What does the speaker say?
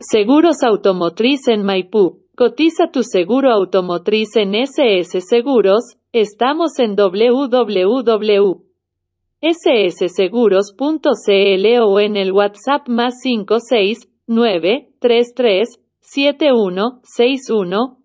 Seguros Automotriz en Maipú. Cotiza tu seguro automotriz en SS Seguros. Estamos en www.ssseguros.cl o en el WhatsApp más 569 33 71 61